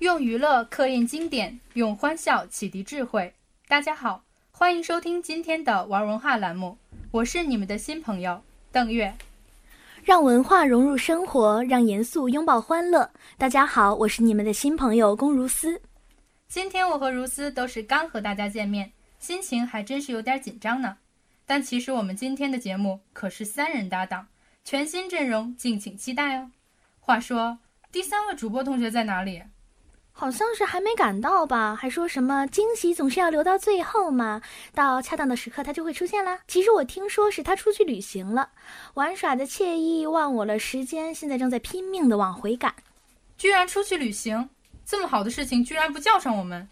用娱乐刻印经典，用欢笑启迪智慧。大家好，欢迎收听今天的玩文化栏目，我是你们的新朋友邓月。让文化融入生活，让严肃拥抱欢乐。大家好，我是你们的新朋友龚如斯。今天我和如斯都是刚和大家见面，心情还真是有点紧张呢。但其实我们今天的节目可是三人搭档，全新阵容，敬请期待哦。话说，第三位主播同学在哪里？好像是还没赶到吧？还说什么惊喜总是要留到最后嘛，到恰当的时刻它就会出现啦。其实我听说是他出去旅行了，玩耍的惬意忘我了时间，现在正在拼命的往回赶。居然出去旅行，这么好的事情居然不叫上我们。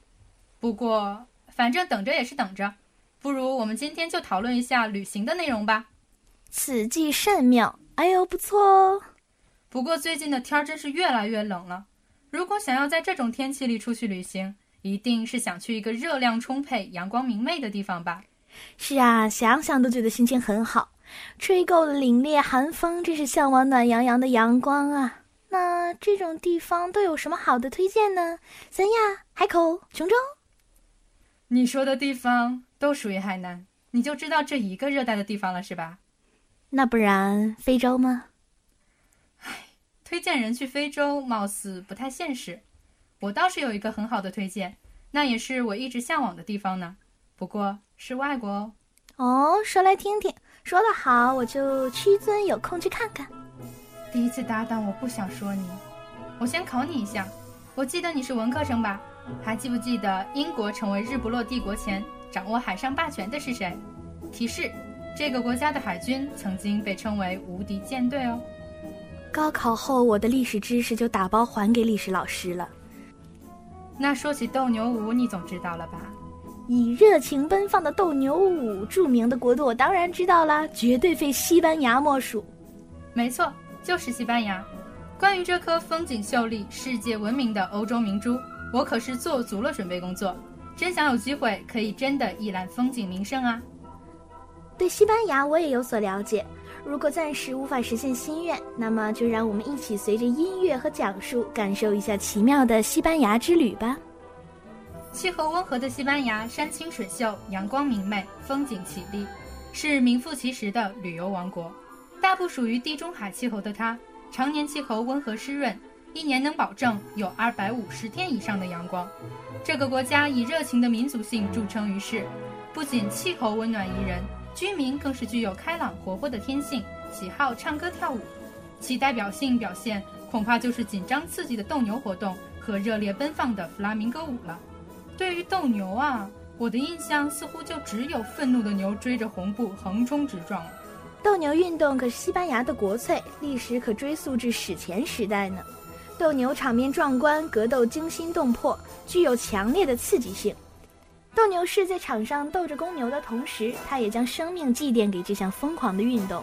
不过反正等着也是等着。不如我们今天就讨论一下旅行的内容吧。此计甚妙，哎呦，不错哦。不过最近的天儿真是越来越冷了。如果想要在这种天气里出去旅行，一定是想去一个热量充沛、阳光明媚的地方吧？是啊，想想都觉得心情很好。吹够了凛冽寒风，真是向往暖洋洋的阳光啊。那这种地方都有什么好的推荐呢？三亚、海口、琼州。你说的地方。都属于海南，你就知道这一个热带的地方了，是吧？那不然非洲吗？唉，推荐人去非洲，貌似不太现实。我倒是有一个很好的推荐，那也是我一直向往的地方呢。不过是外国哦。哦，说来听听。说得好，我就屈尊有空去看看。第一次搭档，我不想说你。我先考你一下，我记得你是文科生吧？还记不记得英国成为日不落帝国前？掌握海上霸权的是谁？提示：这个国家的海军曾经被称为无敌舰队哦。高考后，我的历史知识就打包还给历史老师了。那说起斗牛舞，你总知道了吧？以热情奔放的斗牛舞著名的国度，我当然知道啦，绝对非西班牙莫属。没错，就是西班牙。关于这颗风景秀丽、世界闻名的欧洲明珠，我可是做足了准备工作。真想有机会可以真的一览风景名胜啊！对西班牙我也有所了解。如果暂时无法实现心愿，那么就让我们一起随着音乐和讲述，感受一下奇妙的西班牙之旅吧。气候温和的西班牙，山清水秀，阳光明媚，风景绮丽，是名副其实的旅游王国。大部属于地中海气候的它，常年气候温和湿润。一年能保证有二百五十天以上的阳光，这个国家以热情的民族性著称于世。不仅气候温暖宜人，居民更是具有开朗活泼的天性，喜好唱歌跳舞。其代表性表现恐怕就是紧张刺激的斗牛活动和热烈奔放的弗拉明戈舞了。对于斗牛啊，我的印象似乎就只有愤怒的牛追着红布横冲直撞了。斗牛运动可是西班牙的国粹，历史可追溯至史前时代呢。斗牛场面壮观，格斗惊心动魄，具有强烈的刺激性。斗牛士在场上斗着公牛的同时，他也将生命祭奠给这项疯狂的运动。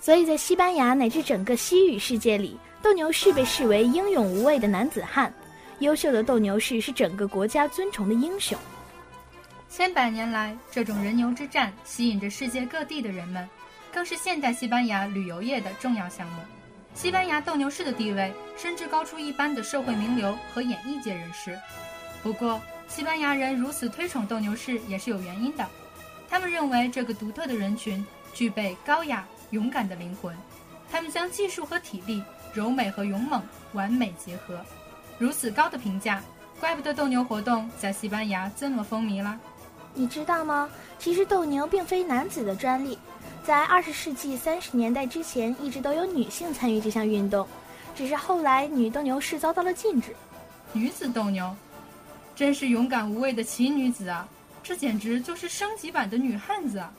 所以在西班牙乃至整个西语世界里，斗牛士被视为英勇无畏的男子汉。优秀的斗牛士是整个国家尊崇的英雄。千百年来，这种人牛之战吸引着世界各地的人们，更是现代西班牙旅游业的重要项目。西班牙斗牛士的地位甚至高出一般的社会名流和演艺界人士。不过，西班牙人如此推崇斗牛士也是有原因的。他们认为这个独特的人群具备高雅、勇敢的灵魂。他们将技术和体力、柔美和勇猛完美结合。如此高的评价，怪不得斗牛活动在西班牙这么风靡了。你知道吗？其实斗牛并非男子的专利。在二十世纪三十年代之前，一直都有女性参与这项运动，只是后来女斗牛士遭到了禁止。女子斗牛，真是勇敢无畏的奇女子啊！这简直就是升级版的女汉子啊！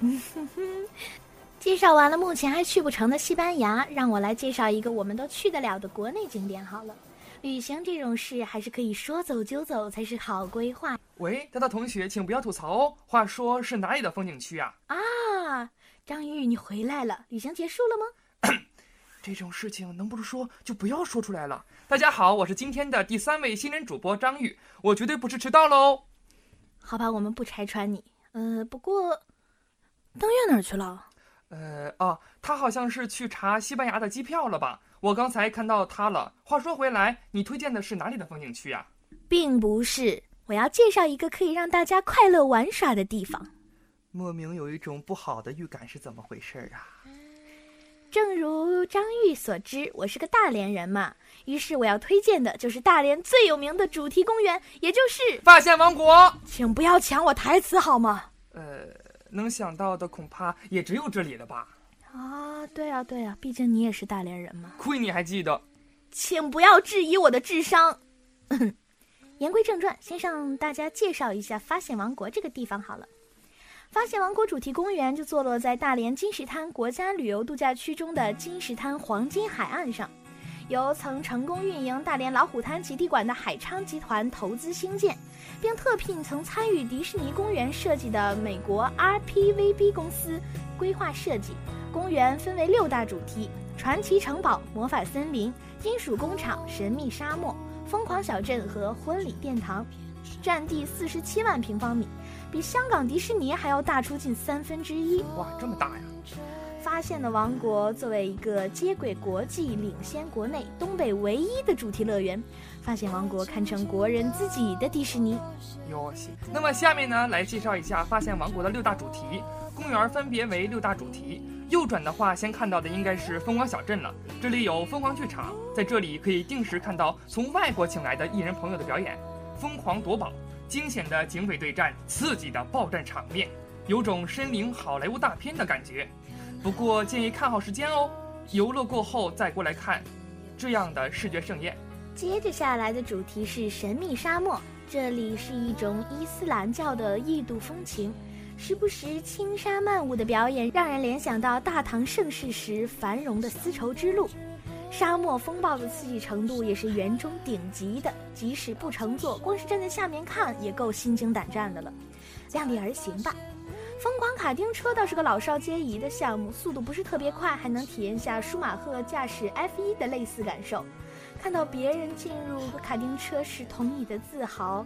介绍完了目前还去不成的西班牙，让我来介绍一个我们都去得了的国内景点好了。旅行这种事还是可以说走就走才是好规划。喂，大大同学，请不要吐槽哦。话说是哪里的风景区啊？啊！张玉，你回来了，旅行结束了吗？这种事情能不说就不要说出来了。大家好，我是今天的第三位新人主播张玉，我绝对不是迟到喽。好吧，我们不拆穿你。呃，不过，登月哪儿去了？呃，哦，他好像是去查西班牙的机票了吧？我刚才看到他了。话说回来，你推荐的是哪里的风景区呀？并不是，我要介绍一个可以让大家快乐玩耍的地方。莫名有一种不好的预感，是怎么回事啊？正如张玉所知，我是个大连人嘛，于是我要推荐的就是大连最有名的主题公园，也就是发现王国。请不要抢我台词好吗？呃，能想到的恐怕也只有这里了吧？啊，对啊，对啊，毕竟你也是大连人嘛。亏你还记得。请不要质疑我的智商。言归正传，先向大家介绍一下发现王国这个地方好了。发现王国主题公园就坐落在大连金石滩国家旅游度假区中的金石滩黄金海岸上，由曾成功运营大连老虎滩极地馆的海昌集团投资兴建，并特聘曾参与迪士尼公园设计的美国 RPVB 公司规划设计。公园分为六大主题：传奇城堡、魔法森林、金属工厂、神秘沙漠、疯狂小镇和婚礼殿堂，占地四十七万平方米。比香港迪士尼还要大出近三分之一，哇，这么大呀！发现的王国作为一个接轨国际、领先国内、东北唯一的主题乐园，发现王国堪称国人自己的迪士尼。哟西，那么下面呢，来介绍一下发现王国的六大主题公园，分别为六大主题。右转的话，先看到的应该是疯狂小镇了，这里有疯狂剧场，在这里可以定时看到从外国请来的艺人朋友的表演，疯狂夺宝。惊险的警匪对战，刺激的爆战场面，有种身临好莱坞大片的感觉。不过建议看好时间哦，游乐过后再过来看，这样的视觉盛宴。接着下来的主题是神秘沙漠，这里是一种伊斯兰教的异度风情，时不时轻纱曼舞的表演，让人联想到大唐盛世时繁荣的丝绸之路。沙漠风暴的刺激程度也是园中顶级的，即使不乘坐，光是站在下面看也够心惊胆战的了。量力而行吧。疯狂卡丁车倒是个老少皆宜的项目，速度不是特别快，还能体验下舒马赫驾驶 F1 的类似感受。看到别人进入卡丁车时同你的自豪，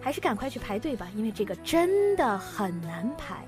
还是赶快去排队吧，因为这个真的很难排。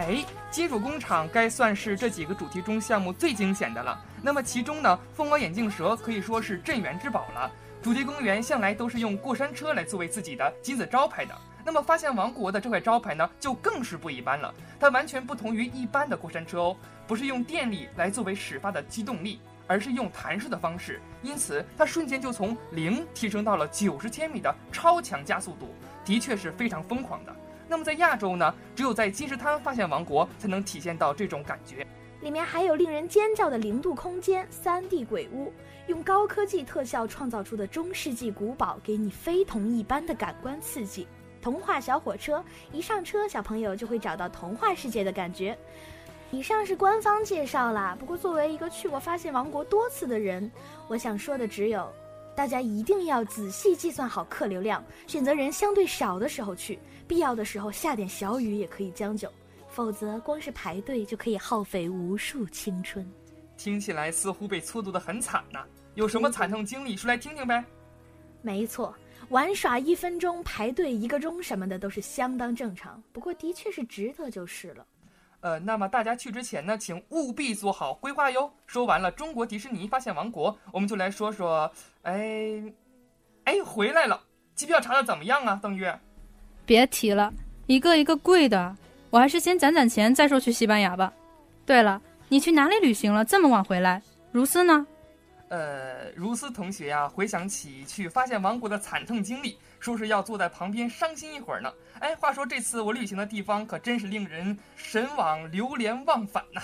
哎，金属工厂该算是这几个主题中项目最惊险的了。那么其中呢，疯狂眼镜蛇可以说是镇园之宝了。主题公园向来都是用过山车来作为自己的金字招牌的。那么发现王国的这块招牌呢，就更是不一般了。它完全不同于一般的过山车哦，不是用电力来作为始发的机动力，而是用弹射的方式。因此，它瞬间就从零提升到了九十千米的超强加速度，的确是非常疯狂的。那么在亚洲呢，只有在金石滩发现王国才能体现到这种感觉。里面还有令人尖叫的零度空间、三 D 鬼屋，用高科技特效创造出的中世纪古堡，给你非同一般的感官刺激。童话小火车一上车，小朋友就会找到童话世界的感觉。以上是官方介绍啦，不过作为一个去过发现王国多次的人，我想说的只有。大家一定要仔细计算好客流量，选择人相对少的时候去，必要的时候下点小雨也可以将就，否则光是排队就可以耗费无数青春。听起来似乎被粗度的很惨呐，有什么惨痛经历说来听听呗？没错，玩耍一分钟排队一个钟什么的都是相当正常，不过的确是值得就是了。呃，那么大家去之前呢，请务必做好规划哟。说完了中国迪士尼发现王国，我们就来说说，哎，哎，回来了，机票查的怎么样啊？邓月，别提了，一个一个贵的，我还是先攒攒钱再说去西班牙吧。对了，你去哪里旅行了？这么晚回来？如斯呢？呃，如斯同学呀，回想起去发现王国的惨痛经历。说是要坐在旁边伤心一会儿呢。哎，话说这次我旅行的地方可真是令人神往、流连忘返呐。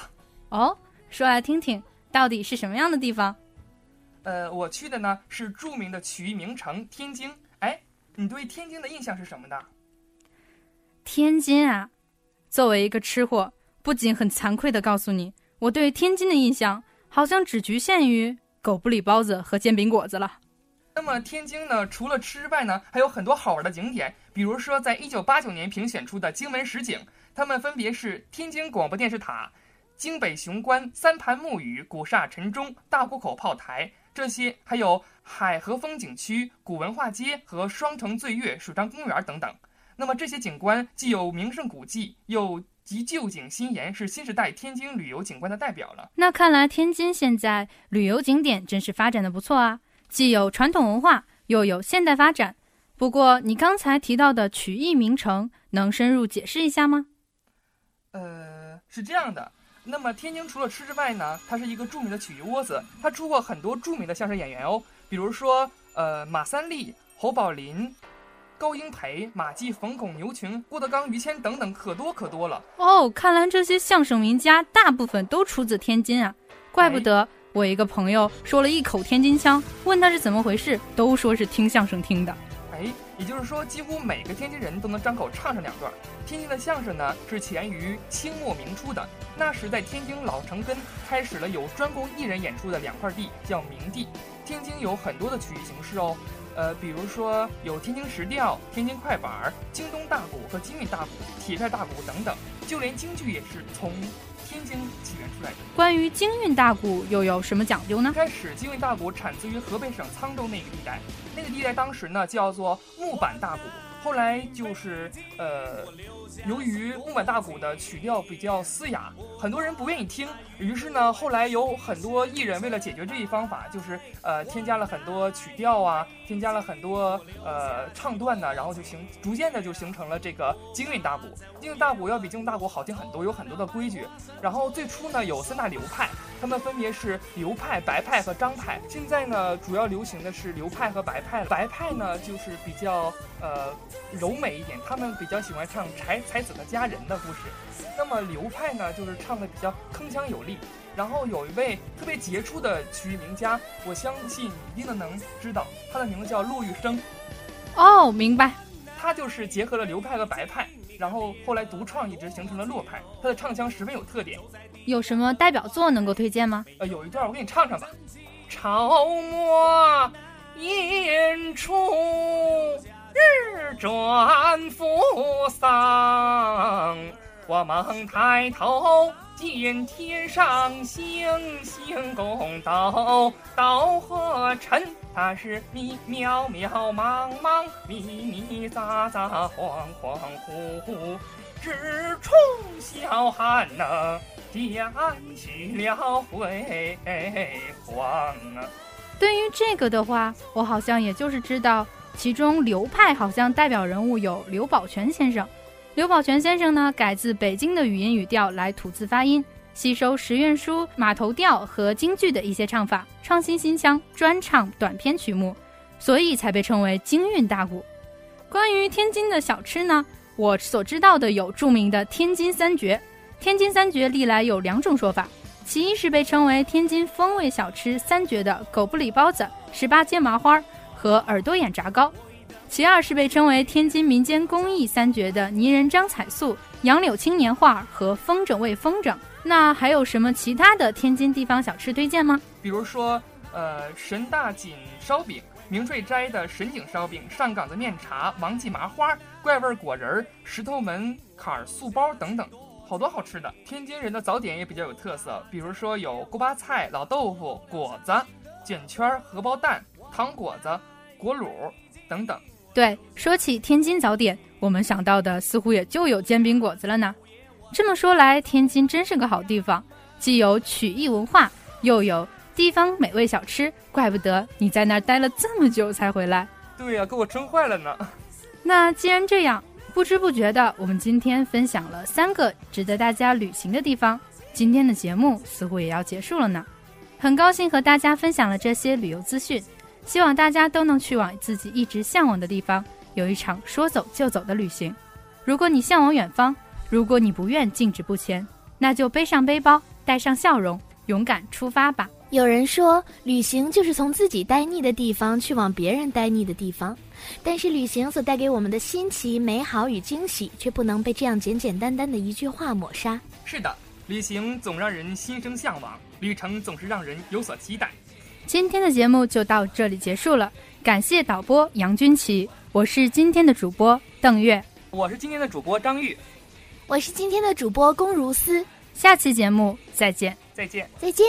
哦，说来听听，到底是什么样的地方？呃，我去的呢是著名的曲艺名城天津。哎，你对天津的印象是什么的？天津啊，作为一个吃货，不仅很惭愧的告诉你，我对天津的印象好像只局限于狗不理包子和煎饼果子了。那么天津呢，除了吃外呢，还有很多好玩的景点。比如说，在一九八九年评选出的经文十景，它们分别是天津广播电视塔、京北雄关、三盘木鱼、古刹晨钟、大沽口炮台这些，还有海河风景区、古文化街和双城醉月水上公园等等。那么这些景观既有名胜古迹，又集旧景新颜，是新时代天津旅游景观的代表了。那看来天津现在旅游景点真是发展的不错啊，既有传统文化，又有现代发展。不过你刚才提到的曲艺名城，能深入解释一下吗？呃，是这样的。那么天津除了吃之外呢，它是一个著名的曲艺窝子，它出过很多著名的相声演员哦，比如说呃马三立、侯宝林。高英培、马季、冯巩、牛群、郭德纲、于谦等等，可多可多了。哦，看来这些相声名家大部分都出自天津啊，怪不得我一个朋友说了一口天津腔，问他是怎么回事，都说是听相声听的。哎，也就是说，几乎每个天津人都能张口唱上两段。天津的相声呢，是起源于清末明初的，那时在天津老城根开始了有专供艺人演出的两块地，叫明地。天津有很多的曲艺形式哦。呃，比如说有天津石调、天津快板、京东大鼓和京韵大鼓、铁片大鼓等等，就连京剧也是从天津起源出来的。关于京韵大鼓又有什么讲究呢？开始，京韵大鼓产自于河北省沧州那个地带，那个地带当时呢叫做木板大鼓。后来就是呃，由于木板大鼓的曲调比较嘶哑，很多人不愿意听。于是呢，后来有很多艺人为了解决这一方法，就是呃，添加了很多曲调啊，添加了很多呃唱段呢，然后就形逐渐的就形成了这个京韵大鼓。京韵大鼓要比京韵大鼓好听很多，有很多的规矩。然后最初呢有三大流派，他们分别是流派、白派和张派。现在呢主要流行的是流派和白派。白派呢就是比较呃。柔美一点，他们比较喜欢唱才才子和佳人的故事。那么流派呢，就是唱的比较铿锵有力。然后有一位特别杰出的曲艺名家，我相信你一定能知道，他的名字叫骆玉笙。哦，明白。他就是结合了流派和白派，然后后来独创一直，形成了洛派。他的唱腔十分有特点。有什么代表作能够推荐吗？呃，有一段我给你唱唱吧。朝末演出。日转扶桑，我猛抬头见天上星星拱斗，斗和尘，它是密渺渺茫茫，密密匝匝，恍恍惚惚，只冲霄汉呐点起了辉煌啊！对于这个的话，我好像也就是知道。其中流派好像代表人物有刘宝全先生。刘宝全先生呢，改自北京的语音语调来吐字发音，吸收石院书马头调和京剧的一些唱法，创新新腔，专唱短篇曲目，所以才被称为京韵大鼓。关于天津的小吃呢，我所知道的有著名的天津三绝。天津三绝历来有两种说法，其一是被称为天津风味小吃三绝的狗不理包子、十八街麻花。和耳朵眼炸糕，其二是被称为天津民间工艺三绝的泥人张彩塑、杨柳青年画和风筝味风筝。那还有什么其他的天津地方小吃推荐吗？比如说，呃，神大锦烧饼、明瑞斋的神井烧饼、上岗的面茶、王记麻花、怪味果仁、石头门坎儿素包等等，好多好吃的。天津人的早点也比较有特色，比如说有锅巴菜、老豆腐、果子、卷圈、荷包蛋。糖果子、果卤等等。对，说起天津早点，我们想到的似乎也就有煎饼果子了呢。这么说来，天津真是个好地方，既有曲艺文化，又有地方美味小吃，怪不得你在那儿待了这么久才回来。对呀，给我撑坏了呢。那既然这样，不知不觉的，我们今天分享了三个值得大家旅行的地方，今天的节目似乎也要结束了呢。很高兴和大家分享了这些旅游资讯。希望大家都能去往自己一直向往的地方，有一场说走就走的旅行。如果你向往远方，如果你不愿静止不前，那就背上背包，带上笑容，勇敢出发吧。有人说，旅行就是从自己待腻的地方去往别人待腻的地方，但是旅行所带给我们的新奇、美好与惊喜，却不能被这样简简单单的一句话抹杀。是的，旅行总让人心生向往，旅程总是让人有所期待。今天的节目就到这里结束了，感谢导播杨军奇，我是今天的主播邓月，我是今天的主播张玉，我是今天的主播龚如思，下期节目再见，再见，再见。